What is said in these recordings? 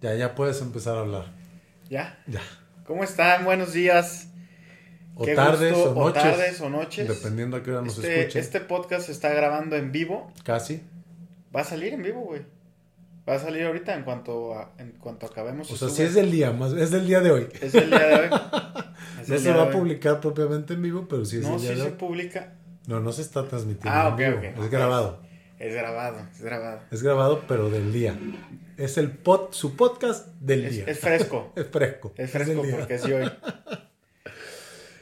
Ya, ya puedes empezar a hablar. ¿Ya? Ya. ¿Cómo están? Buenos días. O Qué tardes gusto, o noches. tardes o noches. Dependiendo a qué hora nos Este, escuchen. este podcast se está grabando en vivo. Casi. Va a salir en vivo, güey. Va a salir ahorita en cuanto a- en cuanto acabemos. O se sea, sí es del día, más es del día de hoy. Es el día de hoy. No se va a publicar propiamente en vivo, pero sí es No, el día sí de se hoy. publica. No, no se está transmitiendo. Ah, en ok, vivo. ok. Es grabado. Es grabado, es grabado. Es grabado, pero del día. Es el pod, su podcast del Es, día. es fresco. Es fresco. Es fresco porque es de hoy.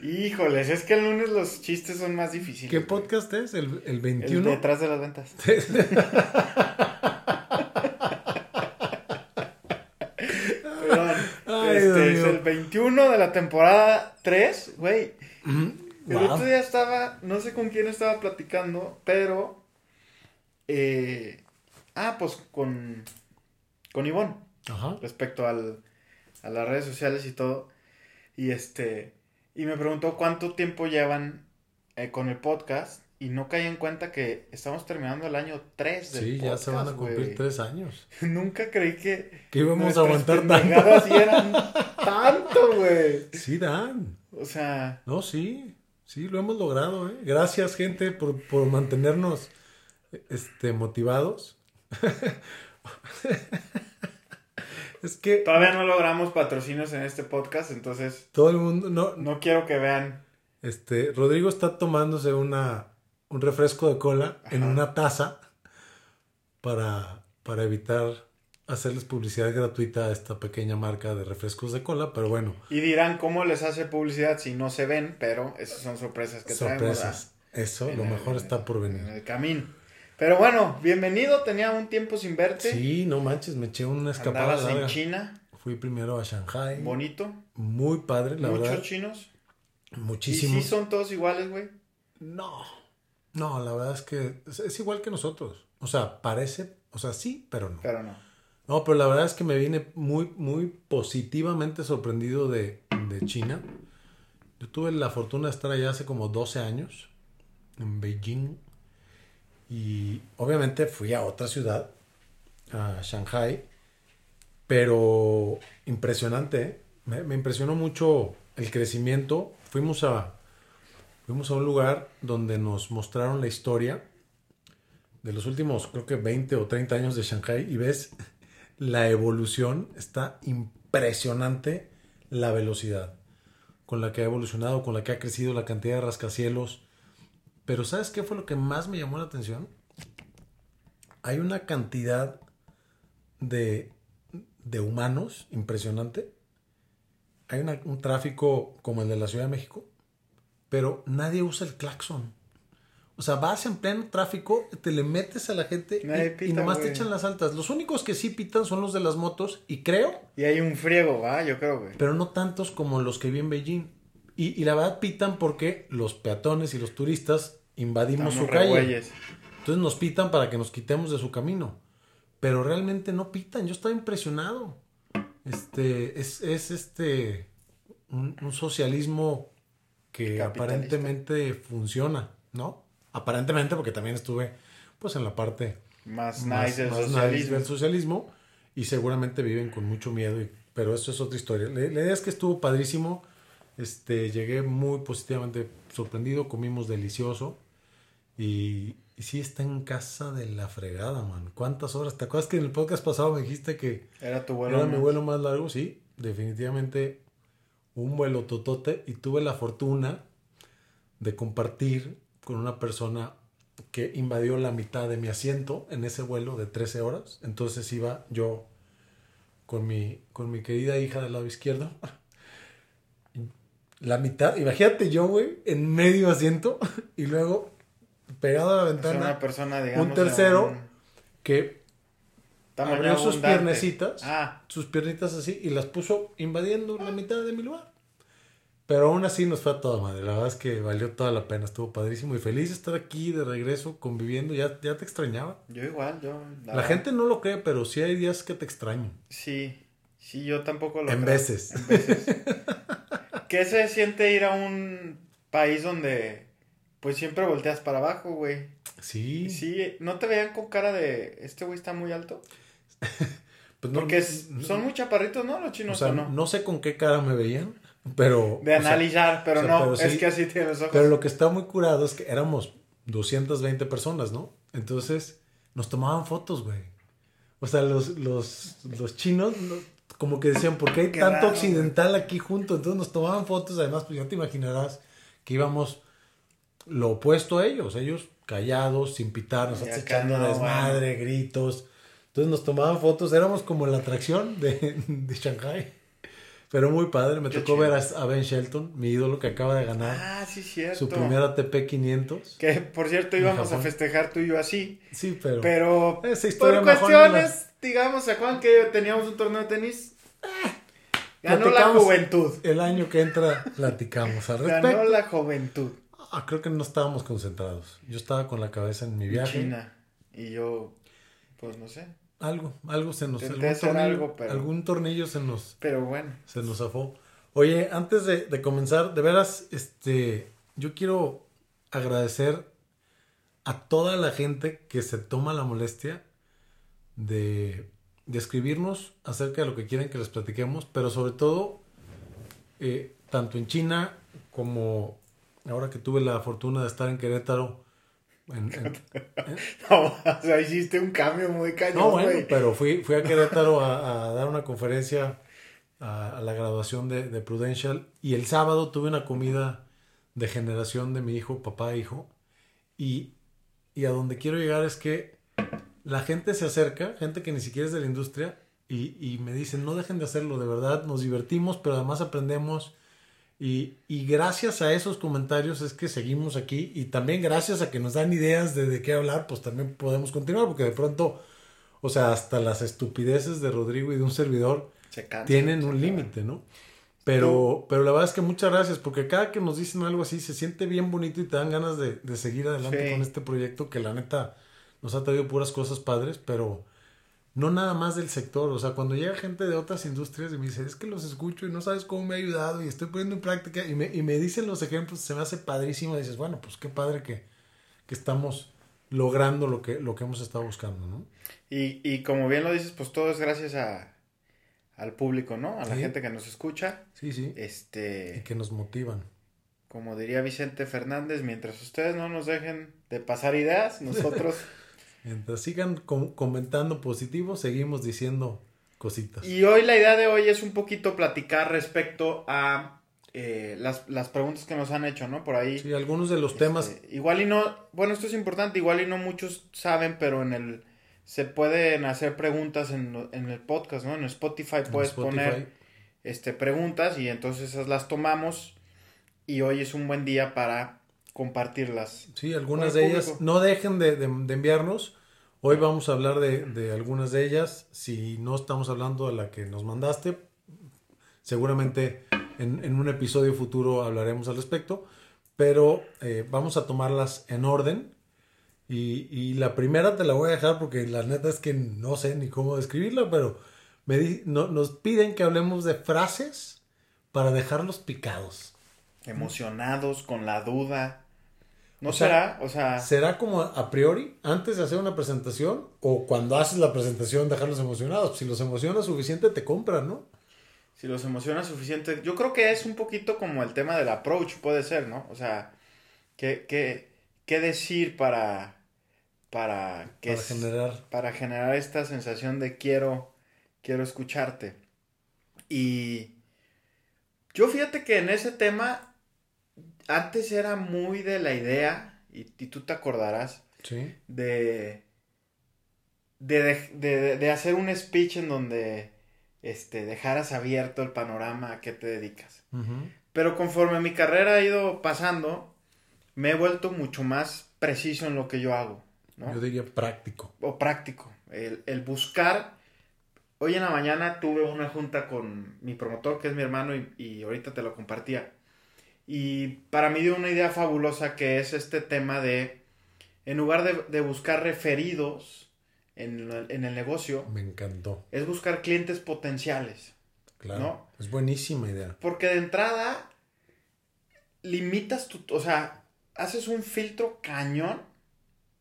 Híjoles, es que el lunes los chistes son más difíciles. ¿Qué podcast es? ¿El, el El 21? detrás de las ventas. Perdón. Ay, este Dios es el 21 de la temporada 3, güey. Ujú. El Wow. otro día estaba, no sé con quién estaba platicando, pero. Eh, ah, pues con. Con Ivonne, Ajá. respecto al, a las redes sociales y todo. Y este. Y me preguntó cuánto tiempo llevan eh, con el podcast. Y no caí en cuenta que estamos terminando el año 3 del Sí, ya se van a podcast, cumplir güey. tres años. Nunca creí que. Que íbamos a aguantar tanto. sí eran tanto, güey. Sí, Dan. O sea. No, sí. Sí, lo hemos logrado, ¿eh? Gracias, gente, por, por mantenernos este, motivados. es que Todavía no logramos patrocinios en este podcast, entonces todo el mundo, no, no quiero que vean. este, Rodrigo está tomándose una, un refresco de cola en una taza para, para evitar hacerles publicidad gratuita a esta pequeña marca de refrescos de cola, pero bueno, Y dirán cómo les hace publicidad si no se ven, pero esas son sorpresas que sorpresas. Eso, traemos. lo en el- mejor está por En venir. el camino. Pero bueno, bienvenido, tenía un tiempo sin verte. Sí, no manches, me eché una escapada Andabas en. China, Fui primero a Shanghai. bonito, Muy padre, la muchos verdad. chinos. Muchísimo. Y sí son todos iguales, güey. No. No, la verdad es que es, es igual que nosotros. O sea, parece, o sea, sí, pero no. Pero no. No, pero la verdad es que me vine muy, muy positivamente sorprendido de, de China. Yo tuve la fortuna de estar allá hace como 12 años, en Beijing. Y obviamente fui a otra ciudad, a Shanghai. Pero impresionante, ¿eh? me, me impresionó mucho el crecimiento. Fuimos a, fuimos a un lugar donde nos mostraron la historia de los últimos, creo que 20 o 30 años de Shanghai y ves la evolución, está impresionante la velocidad con la que ha evolucionado, con la que ha crecido la cantidad de rascacielos. Pero ¿sabes qué fue lo que más me llamó la atención? Hay una cantidad de, de humanos impresionante. Hay una- un tráfico como el de la Ciudad de México, pero nadie usa el claxon. O sea, vas en pleno tráfico, te le metes a la gente y- Nadie y, pita, nomás te echan las altas. Los únicos que sí pitan son los de las motos, y creo, Y hay un friego, ¿va? Yo creo, güey. pero no tantos como los que vi en Beijing. Y, y la verdad pitan porque los peatones y los turistas invadimos Estamos su calle. güeyes. Entonces nos pitan para que nos quitemos de su camino. Pero realmente no pitan. Yo estaba impresionado. Este, es, es este, un, un socialismo que aparentemente funciona, ¿no? Aparentemente porque también estuve pues en la parte Más, más, nice del más nice socialismo. del socialismo y seguramente viven con mucho miedo, y- pero eso es otra historia. La idea es que estuvo padrísimo, este, llegué muy positivamente sorprendido, comimos delicioso y, y sí está en casa de la fregada, man. ¿Cuántas horas? ¿Te acuerdas que en el podcast pasado me dijiste que Era tu vuelo. era mi más. vuelo más largo? Sí, definitivamente un vuelo totote y tuve la fortuna de compartir con una persona que invadió la mitad de mi asiento en ese vuelo de 13 horas. Entonces iba yo con mi, con mi querida hija del lado izquierdo. La mitad, imagínate yo, güey, en medio asiento y luego pegado a la Es ventana una persona, digamos. un tercero un que abrió sus piernecitas, Ah, sus piernitas así y las puso invadiendo la mitad de mi lugar. Pero aún así nos fue a toda madre. La verdad es que valió toda la pena. Estuvo padrísimo y feliz de estar aquí de regreso, conviviendo. Ya, ya te extrañaba. yo igual, yo. La verdad, gente no lo cree, pero sí hay días que te extraño. Sí, sí, yo tampoco lo En creo. veces. En veces. ¿Qué se siente ir a un país donde pues siempre volteas para abajo, güey? Sí. Sí, ¿no te veían con cara de este güey está muy alto? Pues no, Porque es- son muy chaparritos, ¿no? Los o chinos, sea, ¿o no? no? sé con qué cara me veían, pero... De sea, analizar, pero o sea, no, pero es sí. que así tiene los ojos. Pero lo que está muy curado es que éramos 220 personas, ¿no? Entonces nos tomaban fotos, güey. O sea, los, los, los chinos no- como que decían, ¿por qué hay Qué tanto raro, occidental aquí junto? Entonces nos tomaban fotos, además, pues ya te imaginarás que íbamos lo opuesto a ellos, ellos callados, sin pitar, nosotros echando no, desmadre, gritos. Entonces nos tomaban fotos, éramos como la atracción de, de Shanghai. Pero muy padre, me Qué tocó chido. ver a, Ben Shelton, mi ídolo que acaba de ganar Ah, sí, cierto. su primer ATP 500. Que, por cierto, íbamos a festejar tú y yo así. Sí, pero... Pero Esa historia por mejor no la- cuestiones, digamos, ¿se acuerdan que teníamos un torneo de tenis? Ganó la juventud. El año que entra platicamos al Ganó respecto. la juventud. Ah, creo que no estábamos concentrados. Yo estaba con la cabeza en mi viaje. China. Y yo, pues no sé. Algo, algo se nos... Algún tornillo, algo, pero- algún tornillo se nos, Pero bueno. se nos zafó. Oye, antes de, de comenzar, de veras, este, yo quiero agradecer a toda la gente que se toma la molestia de, de escribirnos acerca de lo que quieren que les platiquemos, pero sobre todo, eh, tanto en China como ahora que tuve la fortuna de estar en Querétaro. en- en- No, o sea, hiciste un cambio muy cañón, no, bueno, pero fui, fui a Querétaro a, a dar una conferencia a, a la graduación de, de Prudential y el sábado tuve una comida de generación de mi hijo, papá e hijo. Y, y a donde quiero llegar es que la gente se acerca, gente que ni siquiera es de la industria, y, y me dicen, no dejen de hacerlo, de verdad, nos divertimos, pero además aprendemos. Y, y gracias a esos comentarios es que seguimos aquí y también gracias a que nos dan ideas de, de qué hablar, pues también podemos continuar, porque de pronto, o sea, hasta las estupideces de Rodrigo y de un servidor Se cansa, tienen se un límite, ¿no? Pero, pero la verdad es que muchas gracias, porque cada que nos dicen algo así se siente bien bonito y te dan ganas de, de seguir adelante Sí. con este proyecto que la neta nos ha traído puras cosas padres, pero no nada más del sector. O sea, cuando llega gente de otras industrias y me dice, es que los escucho y no sabes cómo me ha ayudado y estoy poniendo en práctica y me, y me dicen los ejemplos, se me hace padrísimo. Y dices, bueno, pues qué padre que, que estamos logrando lo que, lo que hemos estado buscando, ¿no? Y, y como bien lo dices, pues todo es gracias a, al público, ¿no? A la Sí. gente que nos escucha. Sí, sí. Y Este, que nos motivan. como diría Vicente Fernández, mientras ustedes no nos dejen de pasar ideas, nosotros... Mientras sigan com- comentando positivo, seguimos diciendo cositas. y hoy la idea de hoy es un poquito platicar respecto a eh, las, las preguntas que nos han hecho, ¿no? Por ahí. Sí, algunos de los temas Este, igual y no, bueno, esto es importante, igual y no muchos saben, pero en el se pueden hacer preguntas en, en el podcast, ¿no? En Spotify en puedes Spotify. poner este preguntas y entonces esas las tomamos y hoy es un buen día para compartirlas. Sí, algunas de ellas. No dejen de, de- de enviarnos. Hoy vamos a hablar de, de algunas de ellas. Si no estamos hablando de la que nos mandaste, seguramente en, en un episodio futuro hablaremos al respecto. Pero eh, vamos a tomarlas en orden. Y, y la primera te la voy a dejar porque la neta es que no sé ni cómo describirla, pero me di- no- nos piden que hablemos de frases para dejarlos picados. Emocionados, con la duda. ¿No O sea, será? O sea, ¿Será como a priori, antes de hacer una presentación, o cuando haces la presentación dejarlos emocionados? Si los emocionas suficiente, te compran, ¿no? si los emociona suficiente. Yo creo que es un poquito como el tema del approach, puede ser, ¿no? O sea, ¿qué, qué, qué decir para, para, que Para es- generar. para generar esta sensación de quiero, quiero escucharte? Y yo fíjate que en ese tema, antes era muy de la idea, y, y tú te acordarás, Sí. de, de, de, de- hacer un speech en donde este, dejaras abierto el panorama a qué te dedicas. Pero conforme mi carrera ha ido pasando, me he vuelto mucho más preciso en lo que yo hago, ¿no? Yo diría práctico. O práctico. El, el buscar. Hoy en la mañana tuve una junta con mi promotor, que es mi hermano, y, y ahorita te lo compartía. Y para mí dio una idea fabulosa que es este tema de, en lugar de, de buscar referidos en, el- en el negocio, Me encantó. es buscar clientes potenciales. Claro. ¿No? Es buenísima idea. Porque de entrada limitas tu, o sea, haces un filtro cañón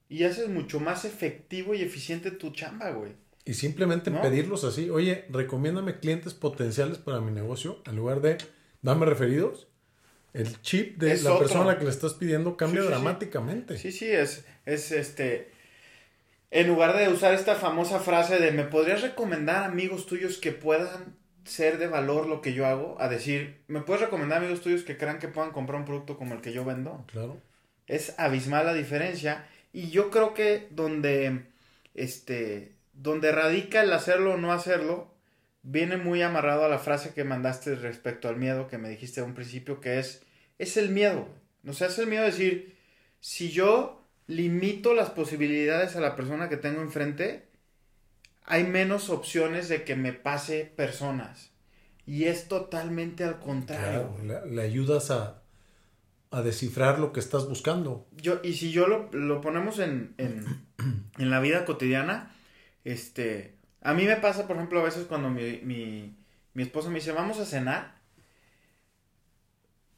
y haces mucho más efectivo y eficiente tu chamba, güey. Y simplemente ¿No? pedirlos así. Oye, recomiéndame clientes potenciales para mi negocio. En lugar de dame referidos. El chip de Es la otro. persona a la que le estás pidiendo cambia Sí, sí, sí. dramáticamente. Sí, sí, es, es este. En lugar de usar esta famosa frase de me podrías recomendar amigos tuyos que puedan ser de valor lo que yo hago, a decir, me puedes recomendar amigos tuyos que crean que puedan comprar un producto como el que yo vendo. Claro. Es abismal la diferencia. Y yo creo que donde, este, donde radica el hacerlo o no hacerlo, viene muy amarrado a la frase que mandaste respecto al miedo que me dijiste a un principio, que es, es el miedo. O sea, es el miedo de decir, si yo limito las posibilidades a la persona que tengo enfrente, hay menos opciones de que me pase personas. Y es totalmente al contrario. Claro, le, le ayudas a, a descifrar lo que estás buscando. Yo, y si yo lo, lo ponemos en, en, en la vida cotidiana, este, a mí me pasa, por ejemplo, a veces cuando mi, mi, mi esposa me dice, vamos a cenar,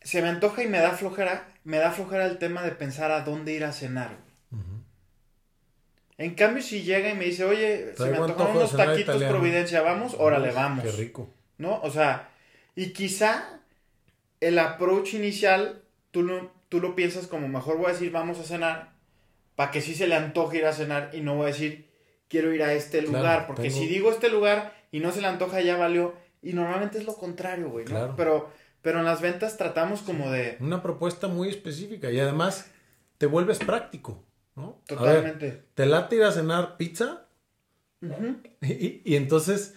se me antoja y me da flojera, me da flojera el tema de pensar a dónde ir a cenar. En cambio, si llega y me dice, oye, se me antojaron unos taquitos italiano. Providencia, vamos, órale, vamos. Qué rico. ¿no? O sea, y quizá el approach inicial, tú lo, tú lo piensas como mejor voy a decir vamos a cenar, para que sí se le antoje ir a cenar y no voy a decir quiero ir a este Claro, lugar, porque tengo- si digo este lugar y no se le antoja ya valió, y normalmente es lo contrario, güey, ¿no? Claro. Pero, pero en las ventas tratamos como de... Una propuesta muy específica y además te vuelves práctico, ¿no? Ver, Totalmente. ¿Te late ir a cenar pizza? Y, y- y entonces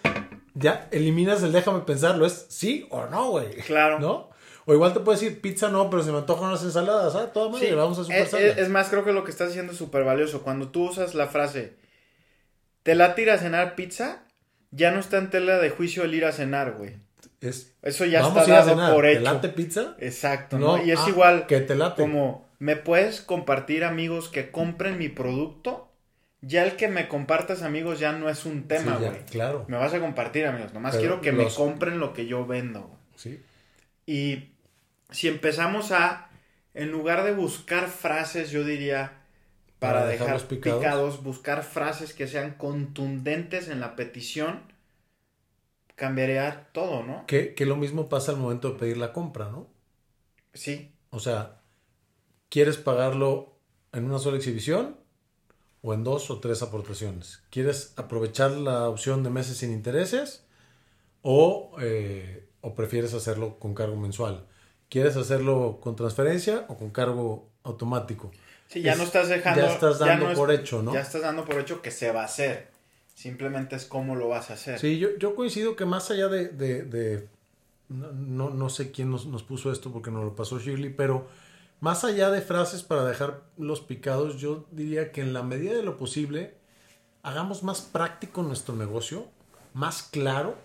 ya eliminas el déjame pensarlo, es sí o no, güey. Claro. ¿No? O igual te puedes decir pizza no, pero se me antojan unas ensaladas, ¿ah? Toda madre, Sí, vamos a super es, es- es más, creo que lo que estás haciendo es súper valioso. Cuando tú usas la frase, te late ir a cenar pizza, ya no está en tela de juicio el ir a cenar, güey. Es, Eso ya vamos está a dado cenar, por ¿te hecho. late pizza? Exacto, ¿no? Y es ah, igual Que te late. como, ¿me puedes compartir amigos que compren mi producto? Ya el que me compartas amigos ya no es un tema, Sí, güey. claro. Me vas a compartir amigos, nomás Pero quiero que los- me compren lo que yo vendo. Sí. Y si empezamos a, en lugar de buscar frases, yo diría, para, Para dejar picados. buscar frases que sean contundentes en la petición, cambiaría todo, ¿no? Que, que lo mismo pasa al momento de pedir la compra, ¿no? Sí, O sea, ¿quieres pagarlo en una sola exhibición o en dos o tres aportaciones? ¿Quieres aprovechar la opción de meses sin intereses o, eh, o prefieres hacerlo con cargo mensual? ¿Quieres hacerlo con transferencia o con cargo automático? sí, ya Es- no estás dejando... ya estás dando no es- por hecho, ¿no? Ya estás dando por hecho que se va a hacer. Simplemente es cómo lo vas a hacer. Sí, yo, yo coincido que más allá de... de- no, no sé quién nos, nos puso esto porque nos lo pasó Shirley, pero más allá de frases para dejar los picados, yo diría que en la medida de lo posible hagamos más práctico nuestro negocio, más claro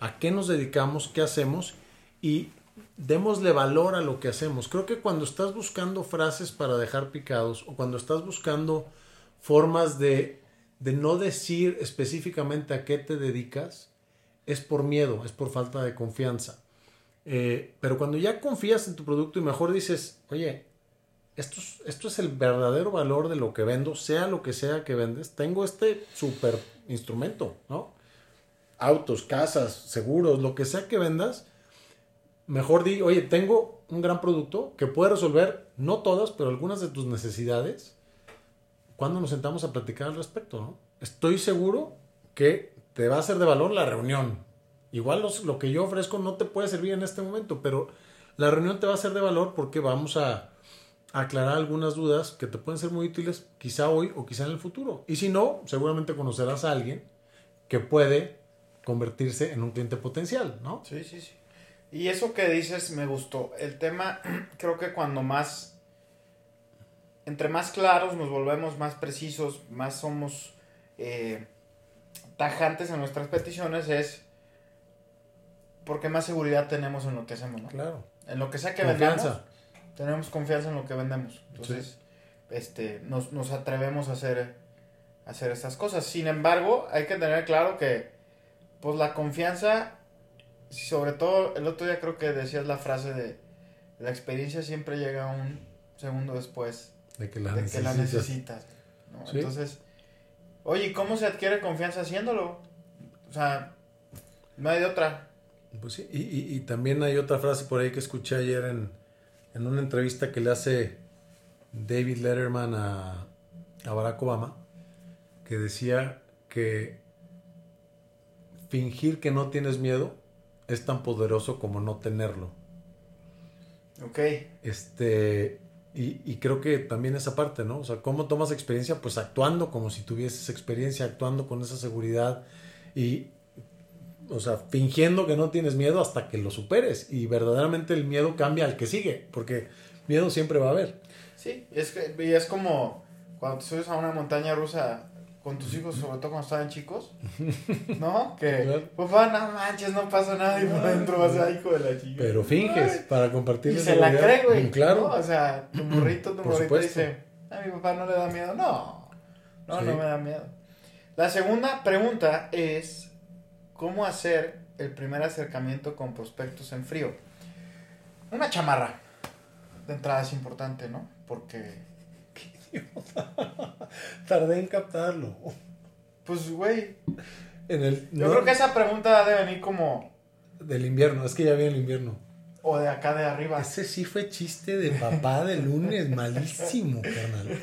a qué nos dedicamos, qué hacemos y démosle valor a lo que hacemos. Creo que cuando estás buscando frases para dejar picados o cuando estás buscando formas de, de no decir específicamente a qué te dedicas, es por miedo, es por falta de confianza. Eh, pero cuando ya confías en tu producto y mejor dices, oye, esto es, esto es el verdadero valor de lo que vendo, sea lo que sea que vendes, tengo este super instrumento, ¿no? Autos, casas, seguros, lo que sea que vendas, mejor di, oye, tengo un gran producto que puede resolver, no todas, pero algunas de tus necesidades. ¿Cuándo nos sentamos a platicar al respecto, no? Estoy seguro que te va a ser de valor la reunión. Igual los- lo que yo ofrezco no te puede servir en este momento, pero la reunión te va a ser de valor porque vamos a aclarar algunas dudas que te pueden ser muy útiles quizá hoy o quizá en el futuro. Y si no, seguramente conocerás a alguien que puede convertirse en un cliente potencial, ¿no? Sí, sí, sí. Y eso que dices me gustó. El tema, creo que cuando más, entre más claros nos volvemos, más precisos, más somos eh, tajantes en nuestras peticiones, es porque más seguridad tenemos en lo que hacemos, ¿no? Claro. En lo que sea que Confianza. vendamos, tenemos confianza en lo que vendemos. Entonces, este, nos, nos atrevemos a hacer, a hacer estas cosas. Sin embargo, hay que tener claro que, pues la confianza, sobre todo, el otro día creo que decías la frase de, la experiencia siempre llega un segundo después De que la de que la necesitas. necesitas. ¿no? Sí. Entonces, Oye, ¿y cómo se adquiere confianza haciéndolo? O sea, no hay de otra. Pues sí, y, y- y también hay otra frase por ahí que escuché ayer en, en una entrevista que le hace David Letterman a, a Barack Obama, que decía que fingir que no tienes miedo es tan poderoso como no tenerlo. Ok. Este, y, creo que también esa parte, ¿no? O sea, ¿cómo tomas experiencia? Pues actuando como si tuvieses experiencia, actuando con esa seguridad y, o sea, fingiendo que no tienes miedo hasta que lo superes. Y verdaderamente el miedo cambia al que sigue, porque miedo siempre va a haber. Sí, es que es como cuando te subes a una montaña rusa con tus hijos, sobre todo cuando estaban chicos, ¿no? Que, papá, no manches, no pasa nada y por dentro vas a hijo de la chica. Pero finges para compartir Y se la cree, güey. Mm, Claro. ¿no? O sea, tu morrito, tu morrito dice, a mi papá no le da miedo. No, no, Sí. no me da miedo. La segunda pregunta es, ¿cómo hacer el primer acercamiento con prospectos en frío? Una chamarra, de entrada es importante, ¿no? Porque, Tardé en captarlo. pues, güey, En el, yo no, creo que esa pregunta debe venir como, Del invierno, es que ya viene el invierno. o de acá de arriba. Ese sí fue chiste de papá de lunes, malísimo, carnal.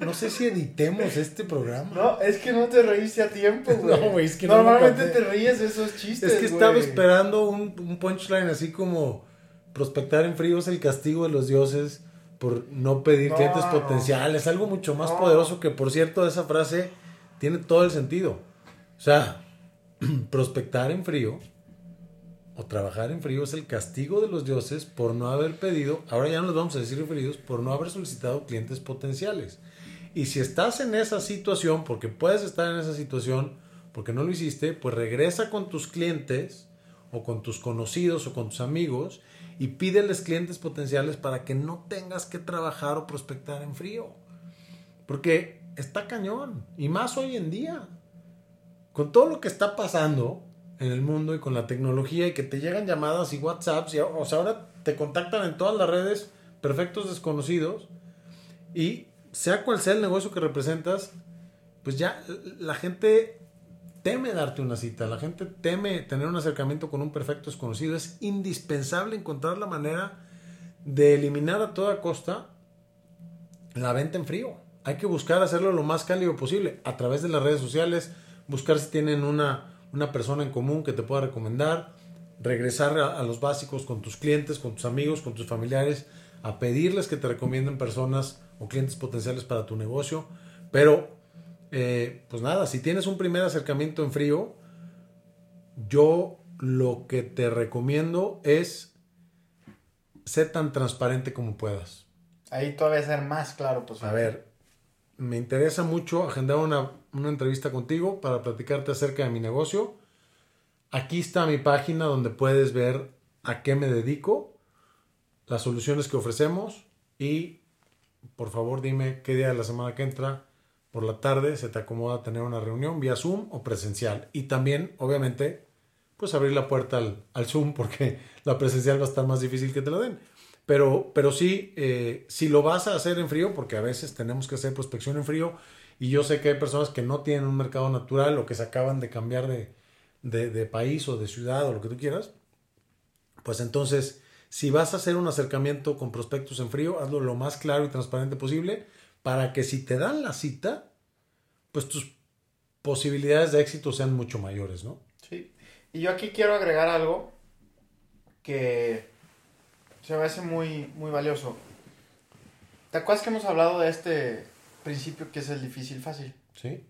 No sé si editemos este programa. No, es que no te reíste a tiempo, güey. No, güey, es que no me Normalmente te ríes de esos chistes, es que estaba esperando un, un punchline así como prospectar en frío es el castigo de los dioses por no pedir No, clientes no. potenciales. Algo mucho más No. poderoso que, por cierto, esa frase tiene todo el sentido. O sea, prospectar en frío o trabajar en frío es el castigo de los dioses por no haber pedido, ahora ya no les vamos a decir referidos, por no haber solicitado clientes potenciales. Y si estás en esa situación, porque puedes estar en esa situación, porque no lo hiciste, pues regresa con tus clientes o con tus conocidos o con tus amigos y pídeles clientes potenciales para que no tengas que trabajar o prospectar en frío. Porque está cañón, y más hoy en día. Con todo lo que está pasando en el mundo y con la tecnología y que te llegan llamadas y WhatsApps, y, o sea, ahora te contactan en todas las redes perfectos desconocidos y sea cual sea el negocio que representas, pues ya la gente teme darte una cita, la gente teme tener un acercamiento con un perfecto desconocido. Es indispensable encontrar la manera de eliminar a toda costa la venta en frío. Hay que buscar hacerlo lo más cálido posible a través de las redes sociales, buscar si tienen una, una persona en común que te pueda recomendar, regresar a, a los básicos con tus clientes, con tus amigos, con tus familiares, a pedirles que te recomienden personas o clientes potenciales para tu negocio. Pero, eh, pues nada, si tienes un primer acercamiento en frío, yo lo que te recomiendo es ser tan transparente como puedas. Ahí todavía ser más claro, pues. A ver, me interesa mucho agendar una, una entrevista contigo para platicarte acerca de mi negocio. Aquí está mi página donde puedes ver a qué me dedico, las soluciones que ofrecemos y por favor dime qué día de la semana que entra por la tarde se te acomoda tener una reunión vía Zoom o presencial. Y también, obviamente, pues abrir la puerta al, Zoom porque la presencial va a estar más difícil que te la den. Pero, pero sí, eh, si lo vas a hacer en frío, porque a veces tenemos que hacer prospección en frío, y yo sé que hay personas que no tienen un mercado natural o que se acaban de cambiar de, de, de país o de ciudad o lo que tú quieras, pues entonces, si vas a hacer un acercamiento con prospectos en frío, hazlo lo más claro y transparente posible para que si te dan la cita, pues tus posibilidades de éxito sean mucho mayores, ¿no? Sí. Y yo aquí quiero agregar algo que se me hace muy, muy valioso. ¿Te acuerdas que hemos hablado de este principio que es el difícil fácil? Sí.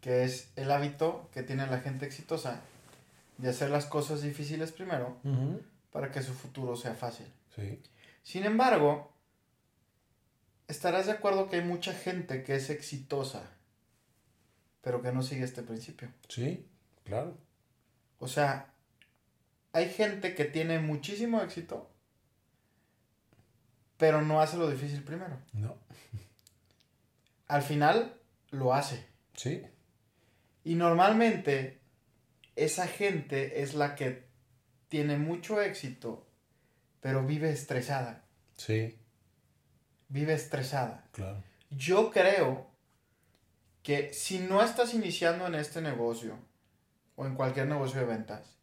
Que es el hábito que tiene la gente exitosa de hacer las cosas difíciles primero para que su futuro sea fácil. Sí. Sin embargo, estarás de acuerdo que hay mucha gente que es exitosa, pero que no sigue este principio. Sí, claro. O sea, hay gente que tiene muchísimo éxito, pero no hace lo difícil primero. No. Al final lo hace. Sí. Y normalmente esa gente es la que tiene mucho éxito, pero vive estresada. Sí, Vive estresada. claro. Yo creo que si no estás iniciando en este negocio o en cualquier negocio de ventas,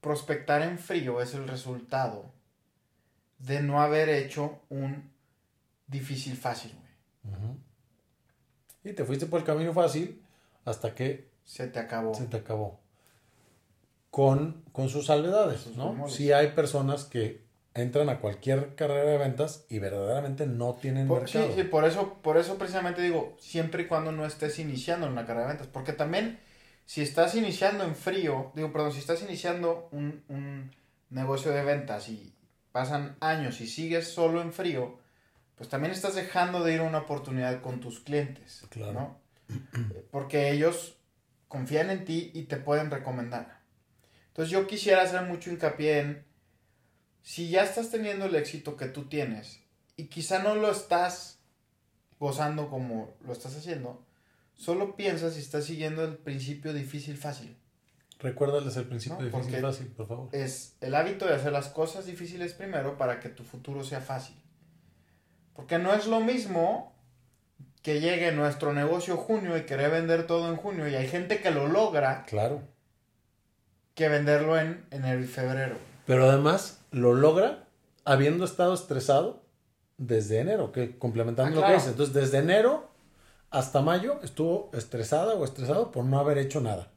prospectar en frío es el resultado de no haber hecho un difícil fácil, güey. Y te fuiste por el camino fácil hasta que Se te acabó. se te acabó. Con, con sus salvedades, Sus ¿no? Sí hay personas que entran a cualquier carrera de ventas y verdaderamente no tienen Por, sí, mercado. sí, por eso, por eso precisamente digo, siempre y cuando no estés iniciando en una carrera de ventas, porque también si estás iniciando en frío, digo, perdón, si estás iniciando un, un negocio de ventas y pasan años y sigues solo en frío, pues también estás dejando de ir a una oportunidad con tus clientes, Claro. ¿no? Porque ellos confían en ti y te pueden recomendar. Entonces yo quisiera hacer mucho hincapié en, si ya estás teniendo el éxito que tú tienes y quizá no lo estás gozando como lo estás haciendo, solo piensa si estás siguiendo el principio difícil fácil. Recuérdales el principio No, difícil porque- fácil, por favor. Es el hábito de hacer las cosas difíciles primero para que tu futuro sea fácil. Porque no es lo mismo que llegue nuestro negocio junio y querer vender todo en junio y hay gente que lo logra Claro. que venderlo en enero y febrero. Pero además lo logra habiendo estado estresado desde enero, que complementando Ah, lo que dice. Entonces, desde enero hasta mayo estuvo estresada o estresado por no haber hecho nada.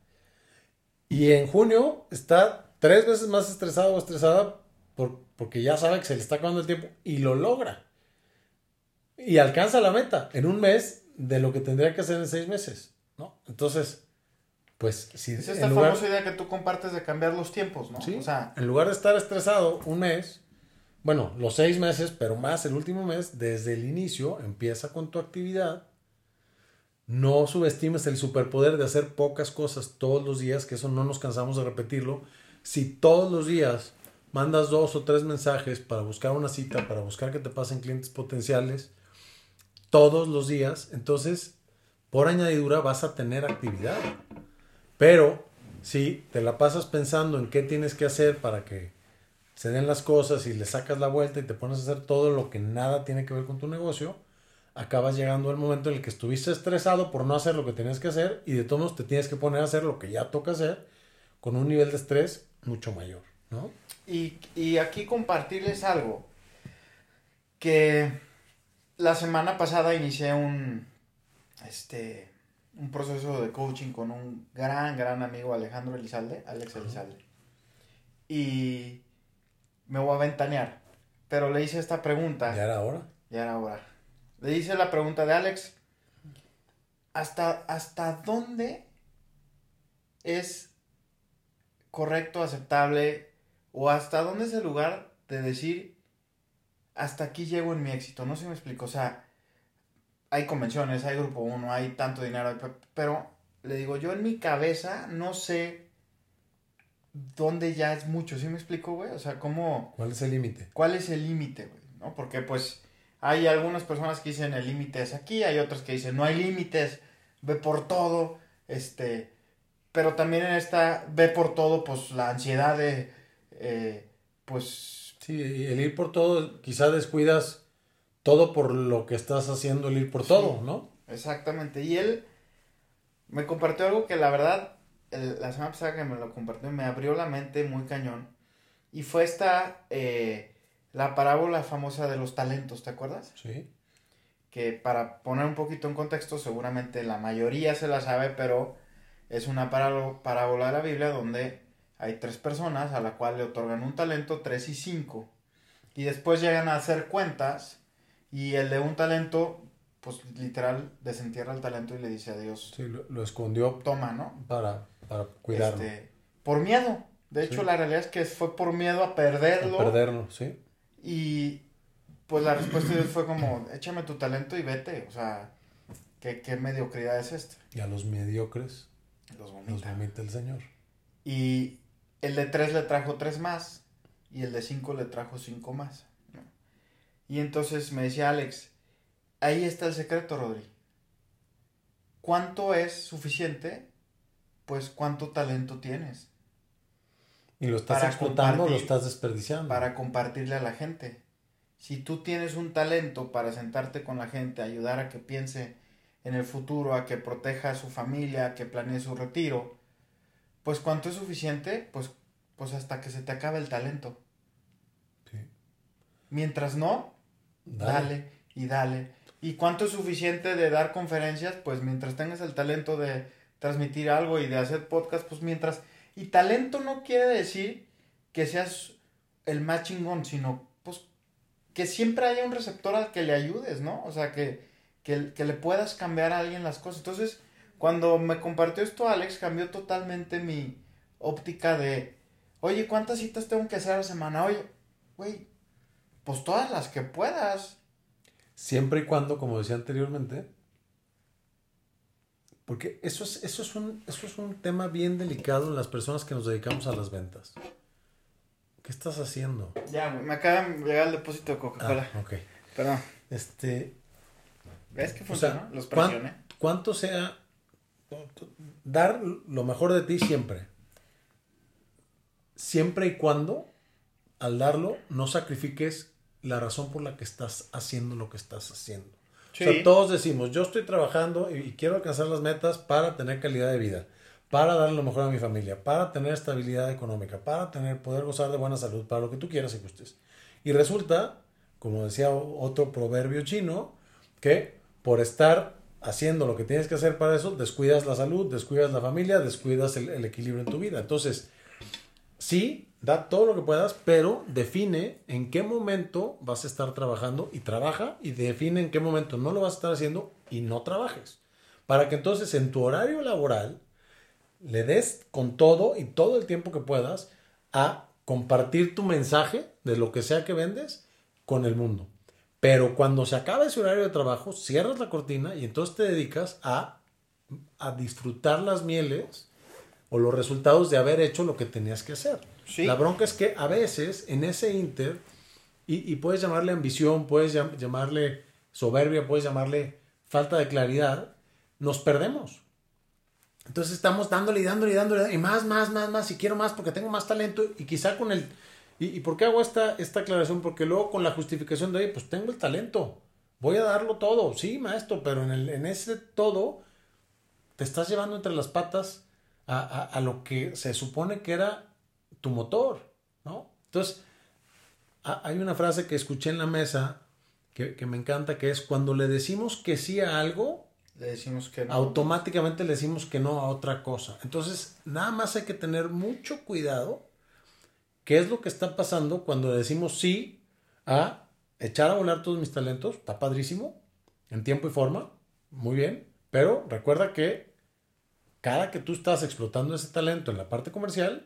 Y en junio está tres veces más estresado o estresada por- porque ya sabe que se le está acabando el tiempo y lo logra. Y alcanza la meta en un mes de lo que tendría que hacer en seis meses, ¿no? Entonces, pues si Es esta lugar- famosa idea que tú compartes de cambiar los tiempos, ¿no? Sí. O sea, En lugar de estar estresado un mes, bueno, los seis meses, pero más el último mes, desde el inicio empieza con tu actividad. No subestimes el superpoder de hacer pocas cosas todos los días, que eso no nos cansamos de repetirlo. Si todos los días mandas dos o tres mensajes para buscar una cita, para buscar que te pasen clientes potenciales, todos los días, entonces por añadidura vas a tener actividad. Pero si te la pasas pensando en qué tienes que hacer para que se den las cosas y le sacas la vuelta y te pones a hacer todo lo que nada tiene que ver con tu negocio, acabas llegando al momento en el que estuviste estresado por no hacer lo que tenías que hacer y de todos modos te tienes que poner a hacer lo que ya toca hacer con un nivel de estrés mucho mayor, ¿no? Y, y aquí compartirles algo. Que la semana pasada inicié un, este, un proceso de coaching con un gran, gran amigo Alejandro Elizalde, Alex Elizalde. Y me voy a ventanear. Pero le hice esta pregunta. Ya era hora. Ya era hora. Le hice la pregunta de Alex. ¿Hasta, hasta dónde es correcto, aceptable? ¿O hasta dónde es el lugar de decir, hasta aquí llego en mi éxito? No si me explico. O sea, hay convenciones, hay grupo uno, hay tanto dinero, hay pero le digo, yo en mi cabeza no sé dónde ya es mucho. ¿Sí me explico, güey? O sea, cómo... ¿Cuál es el límite? ¿Cuál es el límite, güey? ¿No? Porque pues hay algunas personas que dicen el límite es aquí, hay otras que dicen no hay límites, ve por todo, este, pero también en esta ve por todo, pues la ansiedad de, eh, pues, Sí, el ir por todo, quizá descuidas todo por lo que estás haciendo, el ir por Sí. todo, ¿no? exactamente. Y él me compartió algo que la verdad, el- la semana pasada que me lo compartió, me abrió la mente muy cañón. Y fue esta, eh, la parábola famosa de los talentos, ¿te acuerdas? Sí. que para poner un poquito en contexto, seguramente la mayoría se la sabe, pero es una parábola, parábola de la Biblia donde hay tres personas a la cual le otorgan un talento, tres y cinco. Y después llegan a hacer cuentas y el de un talento, pues literal, desentierra el talento y le dice a Dios, Sí, lo, lo escondió toma, ¿no? para, para cuidarlo. Este, por miedo. De hecho, Sí. la realidad es que fue por miedo a perderlo. a perderlo, sí. Y pues la respuesta de Dios fue como, échame tu talento y vete. O sea, ¿qué, qué mediocridad es esta? Y a los mediocres Los los vomita. vomita el Señor. Y el de tres le trajo tres más. Y el de cinco le trajo cinco más. Y entonces me decía Alex, ahí está el secreto, Rodri. ¿Cuánto es suficiente? Pues cuánto talento tienes Y lo estás explotando o lo estás desperdiciando. para compartirle a la gente. Si tú tienes un talento para sentarte con la gente, ayudar a que piense en el futuro, a que proteja a su familia, a que planee su retiro, pues ¿cuánto es suficiente? Pues, pues hasta que se te acabe el talento. Mientras no, dale. y dale. ¿Y cuánto es suficiente de dar conferencias? Pues mientras tengas el talento de transmitir algo y de hacer podcast, pues mientras... Y talento no quiere decir que seas el más chingón, sino pues que siempre haya un receptor al que le ayudes, ¿no? O sea, que, que, que le puedas cambiar a alguien las cosas. Entonces, cuando me compartió esto Alex, cambió totalmente mi óptica de, oye, ¿cuántas citas tengo que hacer a la semana? Oye, güey, pues todas las que puedas. Siempre y cuando, como decía anteriormente, porque eso es, eso es, un, eso es un tema bien delicado en las personas que nos dedicamos a las ventas. ¿Qué estás haciendo? Ya, me acaba de llegar el depósito de Coca-Cola. Ah, ok. Perdón. Este. ¿Ves que funciona? Los presioné. ¿Cuánto sea dar lo mejor de ti siempre? Siempre y cuando al darlo no sacrifiques la razón por la que estás haciendo lo que estás haciendo. O sea, todos decimos, yo estoy trabajando y, quiero alcanzar las metas para tener calidad de vida, para dar lo mejor a mi familia, para tener estabilidad económica, para tener, poder gozar de buena salud, para lo que tú quieras y gustes. Y resulta, como decía otro proverbio chino, que por estar haciendo lo que tienes que hacer para eso, descuidas la salud, descuidas la familia, descuidas el equilibrio en tu vida. Entonces, sí, da todo lo que puedas, pero define en qué momento vas a estar trabajando y trabaja y define en qué momento no lo vas a estar haciendo y no trabajes. Para que entonces en tu horario laboral le des con todo y todo el tiempo que puedas a compartir tu mensaje de lo que sea que vendes con el mundo. Pero cuando se acaba ese horario de trabajo, cierras la cortina y entonces te dedicas a, a disfrutar las mieles o los resultados de haber hecho lo que tenías que hacer. La bronca es que a veces en ese inter, y, puedes llamarle ambición, puedes llamarle soberbia, puedes llamarle falta de claridad, nos perdemos. Entonces estamos dándole y dándole y dándole, y más, más, más, más, y quiero más porque tengo más talento, y quizá con el... ¿Y, por qué hago esta, esta aclaración? Porque luego con la justificación de, oye, pues tengo el talento, voy a darlo todo, sí, maestro, pero en, el, en ese todo te estás llevando entre las patas a, a lo que se supone que era tu motor, ¿no? Entonces, hay una frase que escuché en la mesa que, me encanta, que es cuando le decimos que sí a algo, le decimos que no. automáticamente le decimos que no a otra cosa. Entonces, nada más hay que tener mucho cuidado qué es lo que está pasando cuando le decimos sí a echar a volar todos mis talentos, está padrísimo, en tiempo y forma, muy bien, pero recuerda que cada que tú estás explotando ese talento en la parte comercial,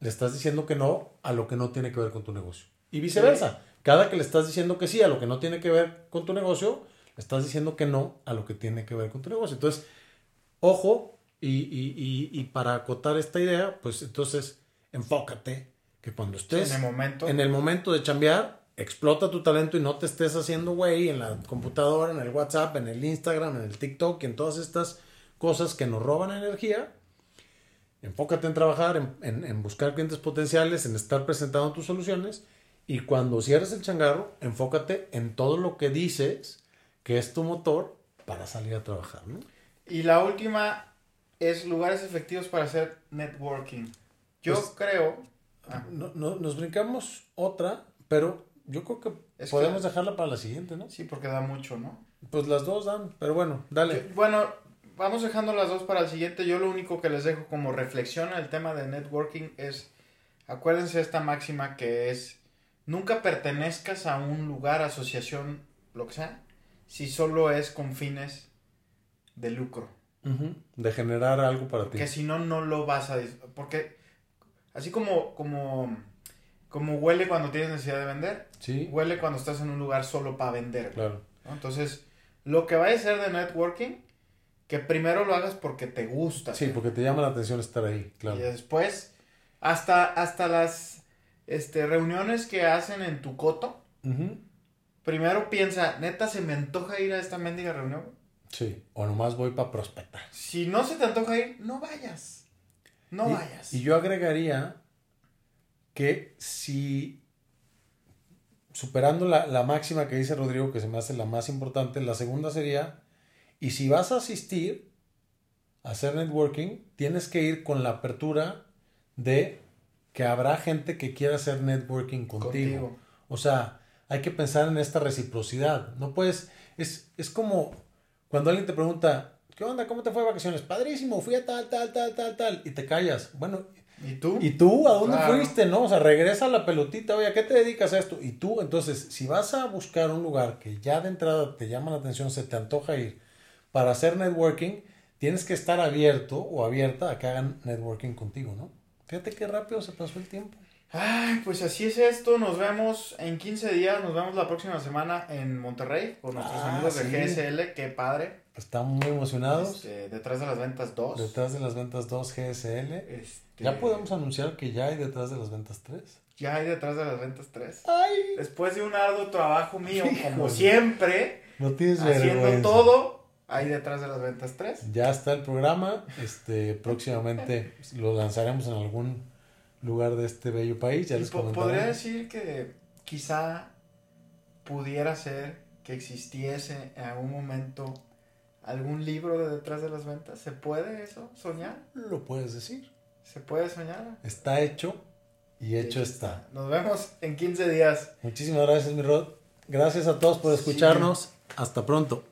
le estás diciendo que no a lo que no tiene que ver con tu negocio. Y viceversa. Cada que le estás diciendo que sí a lo que no tiene que ver con tu negocio, le estás diciendo que no a lo que tiene que ver con tu negocio. Entonces, ojo, y, para acotar esta idea, pues entonces enfócate que cuando estés en el momento, en el momento de chambear, explota tu talento y no te estés haciendo güey en la computadora, en el WhatsApp, en el Instagram, en el TikTok y en todas estas cosas que nos roban energía Enfócate en trabajar, en, buscar clientes potenciales, en estar presentando tus soluciones y cuando cierres el changarro, enfócate en todo lo que dices que es tu motor para salir a trabajar. Y la última es lugares efectivos para hacer networking. Yo pues, creo... Ah. No, nos brincamos otra, pero yo creo que podemos dejarla para la siguiente, ¿no? Sí, porque da mucho, ¿no? Pues las dos dan, pero bueno, dale. Bueno, vamos dejando las dos para el siguiente. Yo lo único que les dejo como reflexión al tema de networking es, acuérdense esta máxima que es, nunca pertenezcas a un lugar, asociación, lo que sea, si solo es con fines de lucro. De generar algo para ti. Que si no, no lo vas a... Porque así como, como, como huele cuando tienes necesidad de vender, sí. huele cuando estás en un lugar solo para vender. Claro. Entonces, lo que vaya a ser de networking que primero lo hagas porque te gusta. Sí, porque te llama la atención estar ahí, claro. Y después, hasta, hasta las este, reuniones que hacen en tu coto, primero piensa, neta, ¿se me antoja ir a esta mendiga reunión? Sí, o nomás voy para prospectar. Si no se te antoja ir, no vayas. No vayas. Y yo agregaría que si, superando la, la máxima que dice Rodrigo, que se me hace la más importante, la segunda sería Y si vas a asistir a hacer networking, tienes que ir con la apertura de que habrá gente que quiera hacer networking contigo. Contigo. O sea, hay que pensar en esta reciprocidad. No puedes, es, es como cuando alguien te pregunta, ¿qué onda? ¿Cómo te fue de vacaciones? Padrísimo, fui a tal, tal, tal, tal, tal. Y te callas. Bueno, ¿Y tú? ¿y tú a dónde Claro. fuiste? No, o sea, regresa a la pelotita. Oye, ¿a qué te dedicas a esto? Y tú, entonces, si vas a buscar un lugar que ya de entrada te llama la atención, se te antoja ir para hacer networking, tienes que estar abierto o abierta a que hagan networking contigo, ¿no? Fíjate qué rápido se pasó el tiempo. Ay, pues así es esto. Nos vemos en 15 días. Nos vemos la próxima semana en Monterrey con nuestros Ah, amigos sí. de GSL. Qué padre. Estamos muy emocionados. Este, detrás de las ventas 2. Detrás de las ventas 2 GSL. Este, Ya podemos anunciar que ya hay detrás de las ventas 3. Ya hay detrás de las ventas 3. ¡Ay! Después de un arduo trabajo mío, como siempre, No tienes haciendo vergüenza. todo, hay detrás de las ventas 3. Ya está el programa. Este, próximamente lo lanzaremos en algún lugar de este bello país. Ya les po- comentaré. podría decir que quizá pudiera ser que existiese en algún momento algún libro de detrás de las ventas. ¿Se puede eso? ¿Soñar? Lo puedes decir. ¿Se puede soñar? Está hecho y hecho está. Nos vemos en 15 días. Muchísimas gracias, mi Rod. Gracias a todos por escucharnos. Hasta pronto.